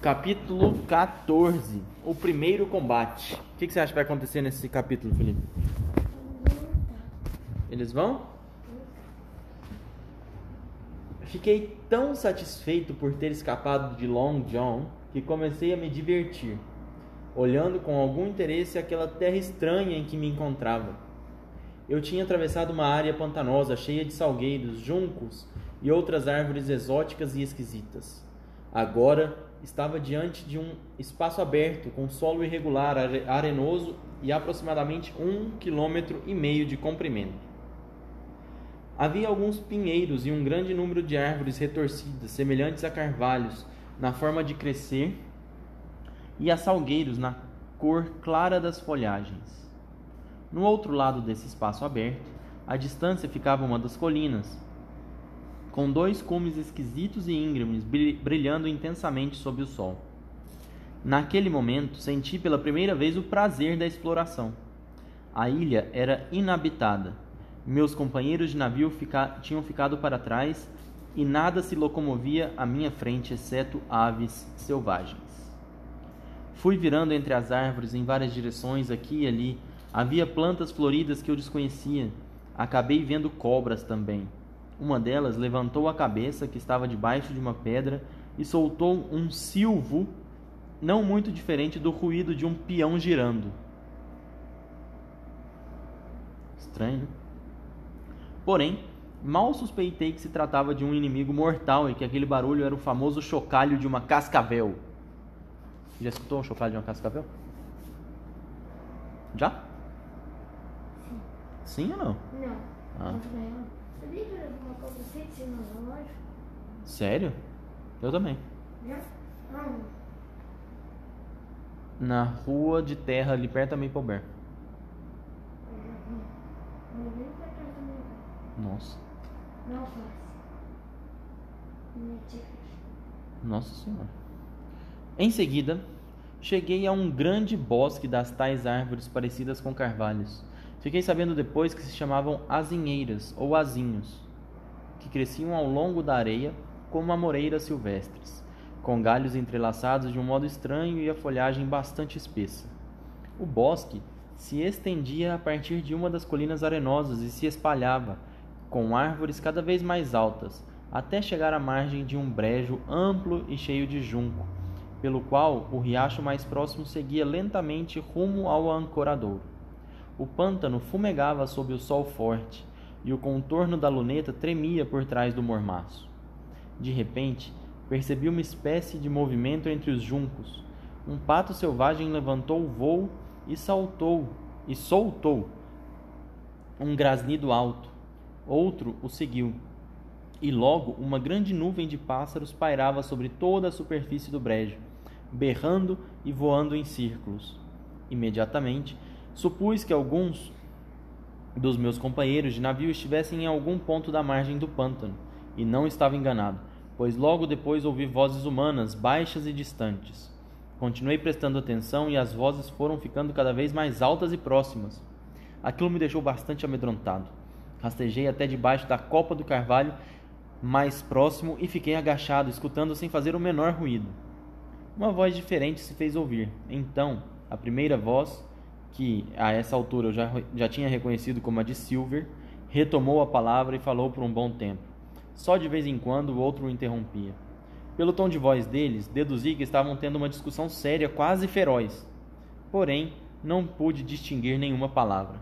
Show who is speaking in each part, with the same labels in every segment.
Speaker 1: Capítulo 14 O primeiro combate. O que, que você acha que vai acontecer nesse capítulo, Felipe? Eles vão? Fiquei tão satisfeito por ter escapado de Long John que comecei a me divertir, olhando com algum interesse aquela terra estranha em que me encontrava. Eu tinha atravessado uma área pantanosa cheia de salgueiros, juncos e outras árvores exóticas e esquisitas. Agora estava diante de um espaço aberto com solo irregular, arenoso e aproximadamente um quilômetro e meio de comprimento. Havia alguns pinheiros e um grande número de árvores retorcidas, semelhantes a carvalhos, na forma de crescer, e a salgueiros na cor clara das folhagens. No outro lado desse espaço aberto, à distância ficava uma das colinas, com dois cumes esquisitos e íngremes brilhando intensamente sob o sol. Naquele momento, senti pela primeira vez o prazer da exploração. A ilha era inabitada meus companheiros de navio fica... tinham ficado para trás e nada se locomovia à minha frente exceto aves selvagens. Fui virando entre as árvores em várias direções, aqui e ali. Havia plantas floridas que eu desconhecia. Acabei vendo cobras também. Uma delas levantou a cabeça, que estava debaixo de uma pedra, e soltou um silvo não muito diferente do ruído de um peão girando. Estranho, né? Porém, mal suspeitei que se tratava de um inimigo mortal e que aquele barulho era o famoso chocalho de uma cascavel. Já escutou o chocalho de uma cascavel? Já? Sim. Sim ou não?
Speaker 2: Não. Ah. Sabia que era uma coisa assim de cima
Speaker 1: Sério? Eu também.
Speaker 2: Já? Ah.
Speaker 1: Na rua de terra ali perto da Maple Bear. Nossa. Nossa Senhora. Em seguida, cheguei a um grande bosque das tais árvores parecidas com carvalhos. Fiquei sabendo depois que se chamavam azinheiras ou azinhos, que cresciam ao longo da areia como amoreiras silvestres, com galhos entrelaçados de um modo estranho e a folhagem bastante espessa. O bosque se estendia a partir de uma das colinas arenosas e se espalhava, com árvores cada vez mais altas, até chegar à margem de um brejo amplo e cheio de junco, pelo qual o riacho mais próximo seguia lentamente rumo ao ancoradouro. O pântano fumegava sob o sol forte, e o contorno da luneta tremia por trás do mormaço. De repente, percebi uma espécie de movimento entre os juncos. Um pato selvagem levantou o voo e saltou e soltou um grasnido alto Outro o seguiu, e logo uma grande nuvem de pássaros pairava sobre toda a superfície do brejo, berrando e voando em círculos. Imediatamente, supus que alguns dos meus companheiros de navio estivessem em algum ponto da margem do pântano, e não estava enganado, pois logo depois ouvi vozes humanas, baixas e distantes. Continuei prestando atenção e as vozes foram ficando cada vez mais altas e próximas. Aquilo me deixou bastante amedrontado. Rastejei até debaixo da copa do carvalho mais próximo e fiquei agachado, escutando sem fazer o menor ruído. Uma voz diferente se fez ouvir. Então, a primeira voz, que a essa altura eu já, já tinha reconhecido como a de Silver, retomou a palavra e falou por um bom tempo. Só de vez em quando o outro o interrompia. Pelo tom de voz deles, deduzi que estavam tendo uma discussão séria, quase feroz. Porém, não pude distinguir nenhuma palavra.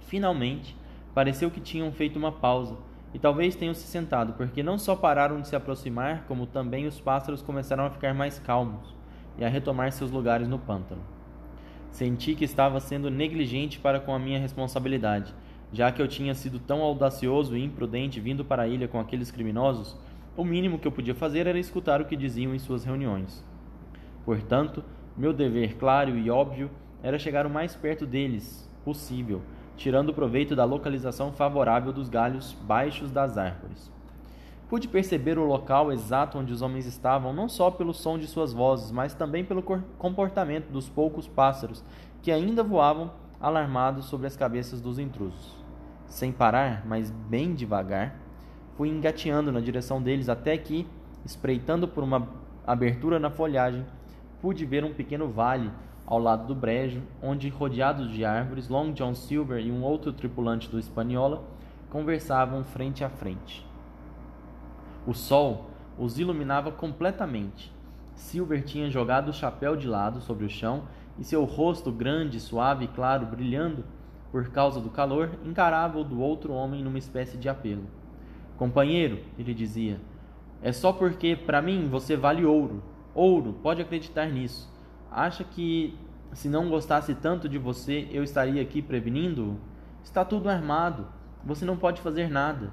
Speaker 1: Finalmente, Pareceu que tinham feito uma pausa, e talvez tenham se sentado, porque não só pararam de se aproximar, como também os pássaros começaram a ficar mais calmos e a retomar seus lugares no pântano. Senti que estava sendo negligente para com a minha responsabilidade, já que eu tinha sido tão audacioso e imprudente vindo para a ilha com aqueles criminosos, o mínimo que eu podia fazer era escutar o que diziam em suas reuniões. Portanto, meu dever claro e óbvio era chegar o mais perto deles possível tirando proveito da localização favorável dos galhos baixos das árvores. Pude perceber o local exato onde os homens estavam, não só pelo som de suas vozes, mas também pelo comportamento dos poucos pássaros que ainda voavam alarmados sobre as cabeças dos intrusos. Sem parar, mas bem devagar, fui engateando na direção deles até que, espreitando por uma abertura na folhagem, pude ver um pequeno vale ao lado do brejo, onde, rodeados de árvores, Long John Silver e um outro tripulante do Espanhola conversavam frente a frente. O sol os iluminava completamente. Silver tinha jogado o chapéu de lado sobre o chão e seu rosto grande, suave e claro, brilhando por causa do calor, encarava o do outro homem numa espécie de apelo. Companheiro, ele dizia, é só porque para mim você vale ouro. Ouro, pode acreditar nisso. Acha que se não gostasse tanto de você, eu estaria aqui prevenindo-o? Está tudo armado. Você não pode fazer nada.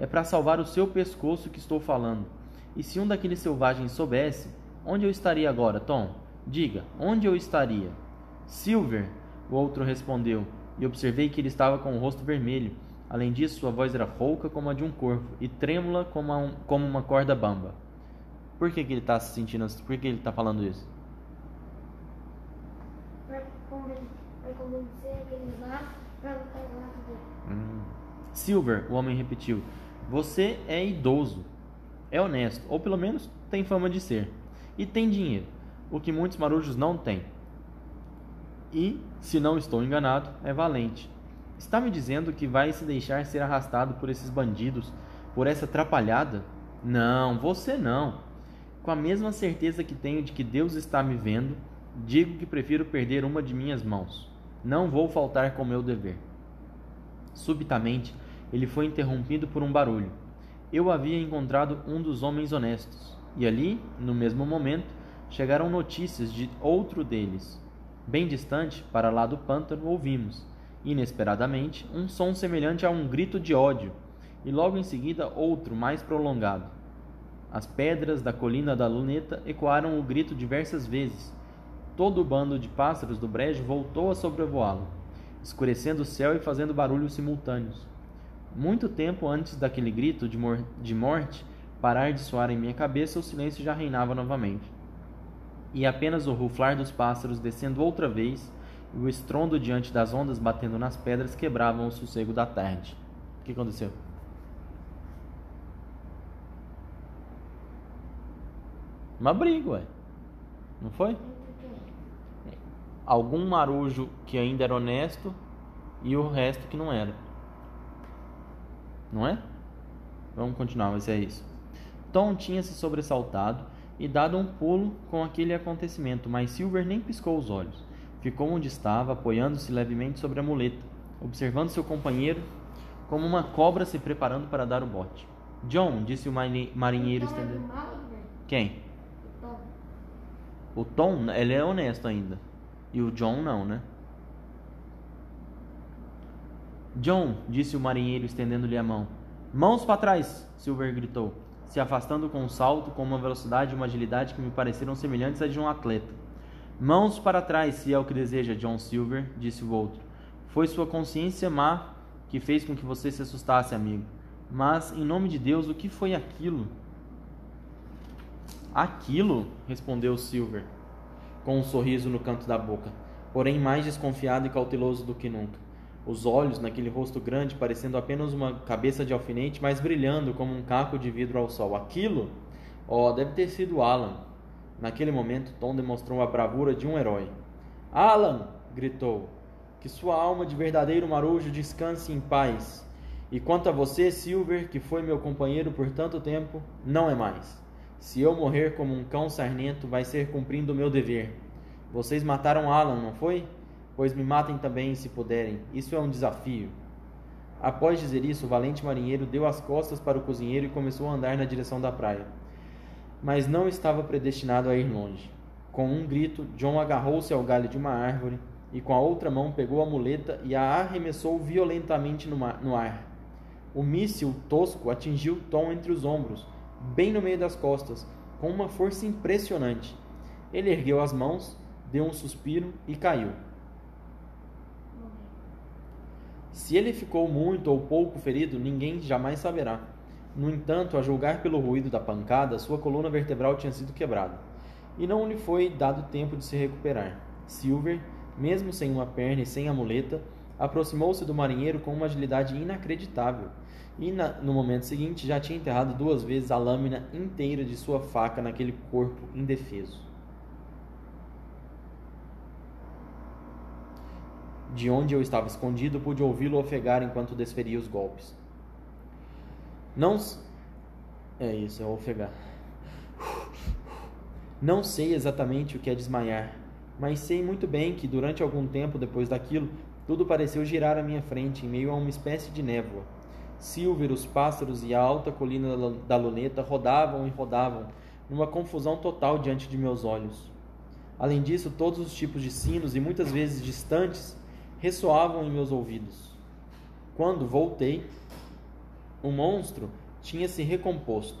Speaker 1: É para salvar o seu pescoço que estou falando. E se um daqueles selvagens soubesse, onde eu estaria agora, Tom? Diga, onde eu estaria? Silver, o outro respondeu, e observei que ele estava com o rosto vermelho. Além disso, sua voz era rouca como a de um corvo e trêmula como, um, como uma corda bamba. Por que, que ele está se sentindo assim? Por que ele está falando isso?
Speaker 2: Vai convencer aquele lá pra lutar do lado dele.
Speaker 1: Hum. Silver, o homem repetiu, você é idoso, é honesto, ou pelo menos tem fama de ser, e tem dinheiro o que muitos marujos não têm. E, se não estou enganado, é valente. Está me dizendo que vai se deixar ser arrastado por esses bandidos, por essa atrapalhada? Não, você não. Com a mesma certeza que tenho de que Deus está me vendo, digo que prefiro perder uma de minhas mãos. Não vou faltar com meu dever. Subitamente, ele foi interrompido por um barulho. Eu havia encontrado um dos homens honestos, e ali, no mesmo momento, chegaram notícias de outro deles. Bem distante, para lá do pântano, ouvimos, inesperadamente, um som semelhante a um grito de ódio, e logo em seguida outro mais prolongado. As pedras da colina da luneta ecoaram o grito diversas vezes. Todo o bando de pássaros do brejo voltou a sobrevoá-lo, escurecendo o céu e fazendo barulhos simultâneos. Muito tempo antes daquele grito de, mor de morte parar de soar em minha cabeça, o silêncio já reinava novamente e apenas o ruflar dos pássaros descendo outra vez e o estrondo diante das ondas batendo nas pedras quebravam o sossego da tarde. O que aconteceu? Uma briga, ué. Não foi? Algum marujo que ainda era honesto e o resto que não era. Não é? Vamos continuar, mas é isso. Tom tinha se sobressaltado e dado um pulo com aquele acontecimento, mas Silver nem piscou os olhos. Ficou onde estava, apoiando-se levemente sobre a muleta, observando seu companheiro como uma cobra se preparando para dar o bote. John, disse o marinheiro estendendo. Quem? O Tom, ele é honesto ainda. E o John não, né? John, disse o marinheiro estendendo-lhe a mão. Mãos para trás! Silver gritou se afastando com um salto, com uma velocidade e uma agilidade que me pareceram semelhantes à de um atleta. Mãos para trás, se é o que deseja, John Silver, disse o outro. Foi sua consciência má que fez com que você se assustasse, amigo. Mas, em nome de Deus, o que foi aquilo? Aquilo, respondeu Silver, com um sorriso no canto da boca, porém mais desconfiado e cauteloso do que nunca os olhos naquele rosto grande parecendo apenas uma cabeça de alfinete, mas brilhando como um caco de vidro ao sol. Aquilo, ó, oh, deve ter sido Alan. Naquele momento, Tom demonstrou a bravura de um herói. Alan! gritou. Que sua alma de verdadeiro marujo descanse em paz. E quanto a você, Silver, que foi meu companheiro por tanto tempo, não é mais. Se eu morrer como um cão sarnento, vai ser cumprindo o meu dever. Vocês mataram Alan, não foi? Pois me matem também se puderem. Isso é um desafio. Após dizer isso, o valente marinheiro deu as costas para o cozinheiro e começou a andar na direção da praia. Mas não estava predestinado a ir longe. Com um grito, John agarrou-se ao galho de uma árvore e com a outra mão pegou a muleta e a arremessou violentamente no, ar. O míssil tosco atingiu Tom entre os ombros, bem no meio das costas, com uma força impressionante. Ele ergueu as mãos, deu um suspiro e caiu. Se ele ficou muito ou pouco ferido, ninguém jamais saberá. No entanto, a julgar pelo ruído da pancada, sua coluna vertebral tinha sido quebrada, e não lhe foi dado tempo de se recuperar. Silver, mesmo sem uma perna e sem a muleta, aproximou-se do marinheiro com uma agilidade inacreditável, e na, no momento seguinte já tinha enterrado duas vezes a lâmina inteira de sua faca naquele corpo indefeso. De onde eu estava escondido, pude ouvi-lo ofegar enquanto desferia os golpes. Não. É isso, é ofegar. Não sei exatamente o que é desmaiar, mas sei muito bem que durante algum tempo depois daquilo, tudo pareceu girar à minha frente, em meio a uma espécie de névoa. Silver, os pássaros e a alta colina da luneta rodavam e rodavam, numa confusão total diante de meus olhos. Além disso, todos os tipos de sinos, e muitas vezes distantes, ressoavam em meus ouvidos. Quando voltei, o monstro tinha se recomposto.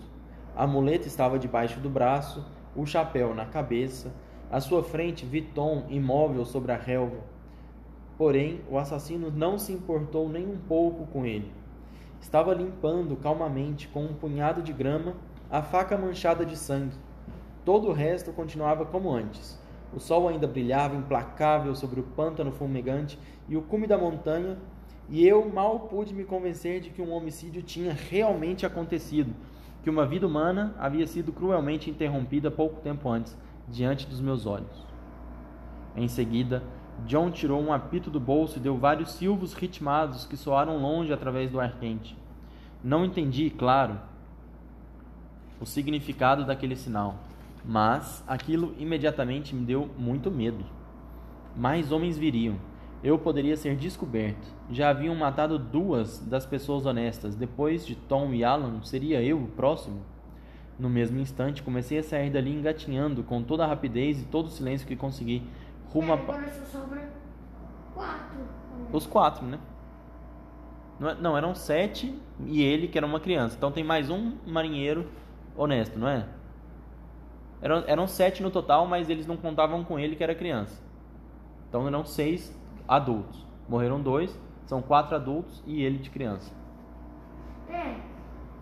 Speaker 1: A muleta estava debaixo do braço, o chapéu na cabeça, à sua frente Viton imóvel sobre a relva. Porém, o assassino não se importou nem um pouco com ele. Estava limpando calmamente com um punhado de grama a faca manchada de sangue. Todo o resto continuava como antes. O sol ainda brilhava implacável sobre o pântano fumegante e o cume da montanha, e eu mal pude me convencer de que um homicídio tinha realmente acontecido, que uma vida humana havia sido cruelmente interrompida pouco tempo antes, diante dos meus olhos. Em seguida, John tirou um apito do bolso e deu vários silvos ritmados que soaram longe através do ar quente. Não entendi, claro, o significado daquele sinal, mas aquilo imediatamente me deu muito medo. Mais homens viriam. Eu poderia ser descoberto. Já haviam matado duas das pessoas honestas. Depois de Tom e Alan, seria eu o próximo? No mesmo instante, comecei a sair dali engatinhando com toda a rapidez e todo o silêncio que consegui rumo a...
Speaker 2: quatro.
Speaker 1: Os quatro, né? Não, é- não, eram sete e ele, que era uma criança. Então tem mais um marinheiro honesto, não é? Eram, eram sete no total, mas eles não contavam com ele, que era criança. Então eram seis adultos. Morreram dois, são quatro adultos e ele de criança.
Speaker 2: É,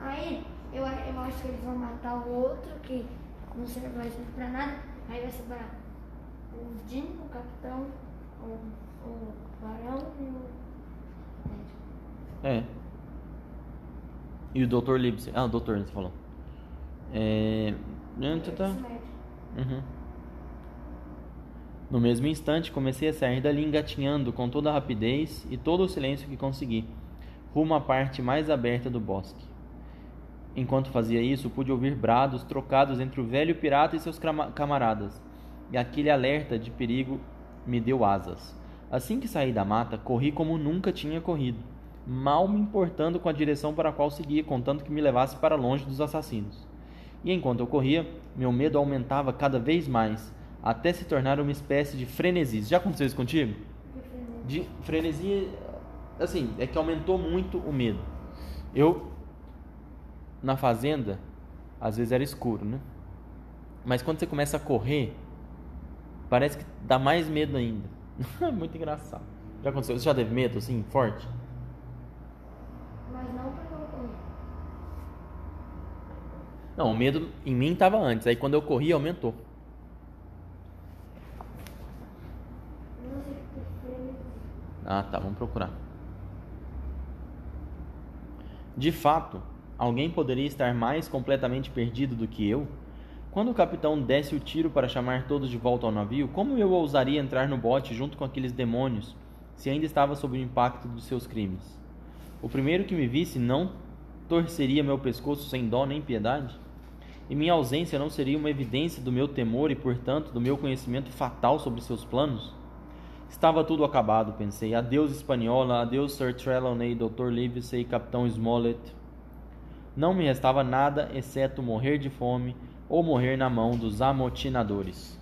Speaker 2: aí eu, eu acho que eles vão matar o outro que não serve mais pra nada. Aí vai sobrar o Jim, o capitão, o, o barão e o médico.
Speaker 1: É. E o Dr. Livesey. Ah, o doutor, você falou. É. Tá, tá.
Speaker 2: Esse médico.
Speaker 1: Uhum. No mesmo instante, comecei a sair dali engatinhando com toda a rapidez e todo o silêncio que consegui, rumo à parte mais aberta do bosque. Enquanto fazia isso, pude ouvir brados trocados entre o velho pirata e seus camaradas, e aquele alerta de perigo me deu asas. Assim que saí da mata, corri como nunca tinha corrido, mal me importando com a direção para a qual seguia, contanto que me levasse para longe dos assassinos. E enquanto eu corria, meu medo aumentava cada vez mais, até se tornar uma espécie de frenesi. Já aconteceu isso contigo? De frenesi, assim, é que aumentou muito o medo. Eu, na fazenda, às vezes era escuro, né? Mas quando você começa a correr, parece que dá mais medo ainda. muito engraçado. Já aconteceu? Você já teve medo, assim, forte?
Speaker 2: Mas não porque eu corri.
Speaker 1: Não, o medo em mim estava antes. Aí quando eu corri, aumentou. Ah, tá, vamos procurar. De fato, alguém poderia estar mais completamente perdido do que eu? Quando o capitão desse o tiro para chamar todos de volta ao navio, como eu ousaria entrar no bote junto com aqueles demônios, se ainda estava sob o impacto dos seus crimes? O primeiro que me visse não torceria meu pescoço sem dó nem piedade? E minha ausência não seria uma evidência do meu temor e, portanto, do meu conhecimento fatal sobre seus planos? Estava tudo acabado, pensei. Adeus, Espanhola, adeus, Sir Trelawney, Dr. Livesey, Capitão Smollett. Não me restava nada exceto morrer de fome ou morrer na mão dos amotinadores.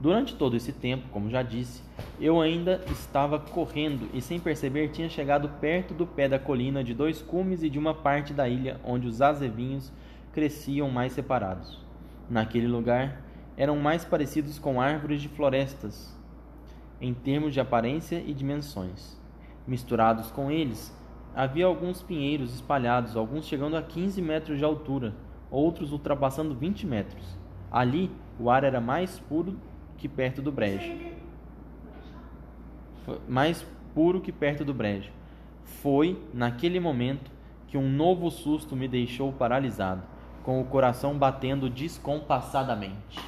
Speaker 1: Durante todo esse tempo, como já disse, eu ainda estava correndo e, sem perceber, tinha chegado perto do pé da colina de dois cumes e de uma parte da ilha onde os azevinhos cresciam mais separados. Naquele lugar, eram mais parecidos com árvores de florestas, em termos de aparência e dimensões. Misturados com eles, havia alguns pinheiros espalhados, alguns chegando a 15 metros de altura, outros ultrapassando 20 metros. Ali, o ar era mais puro que perto do brejo. Foi- mais puro que perto do brejo. Foi naquele momento que um novo susto me deixou paralisado, com o coração batendo descompassadamente.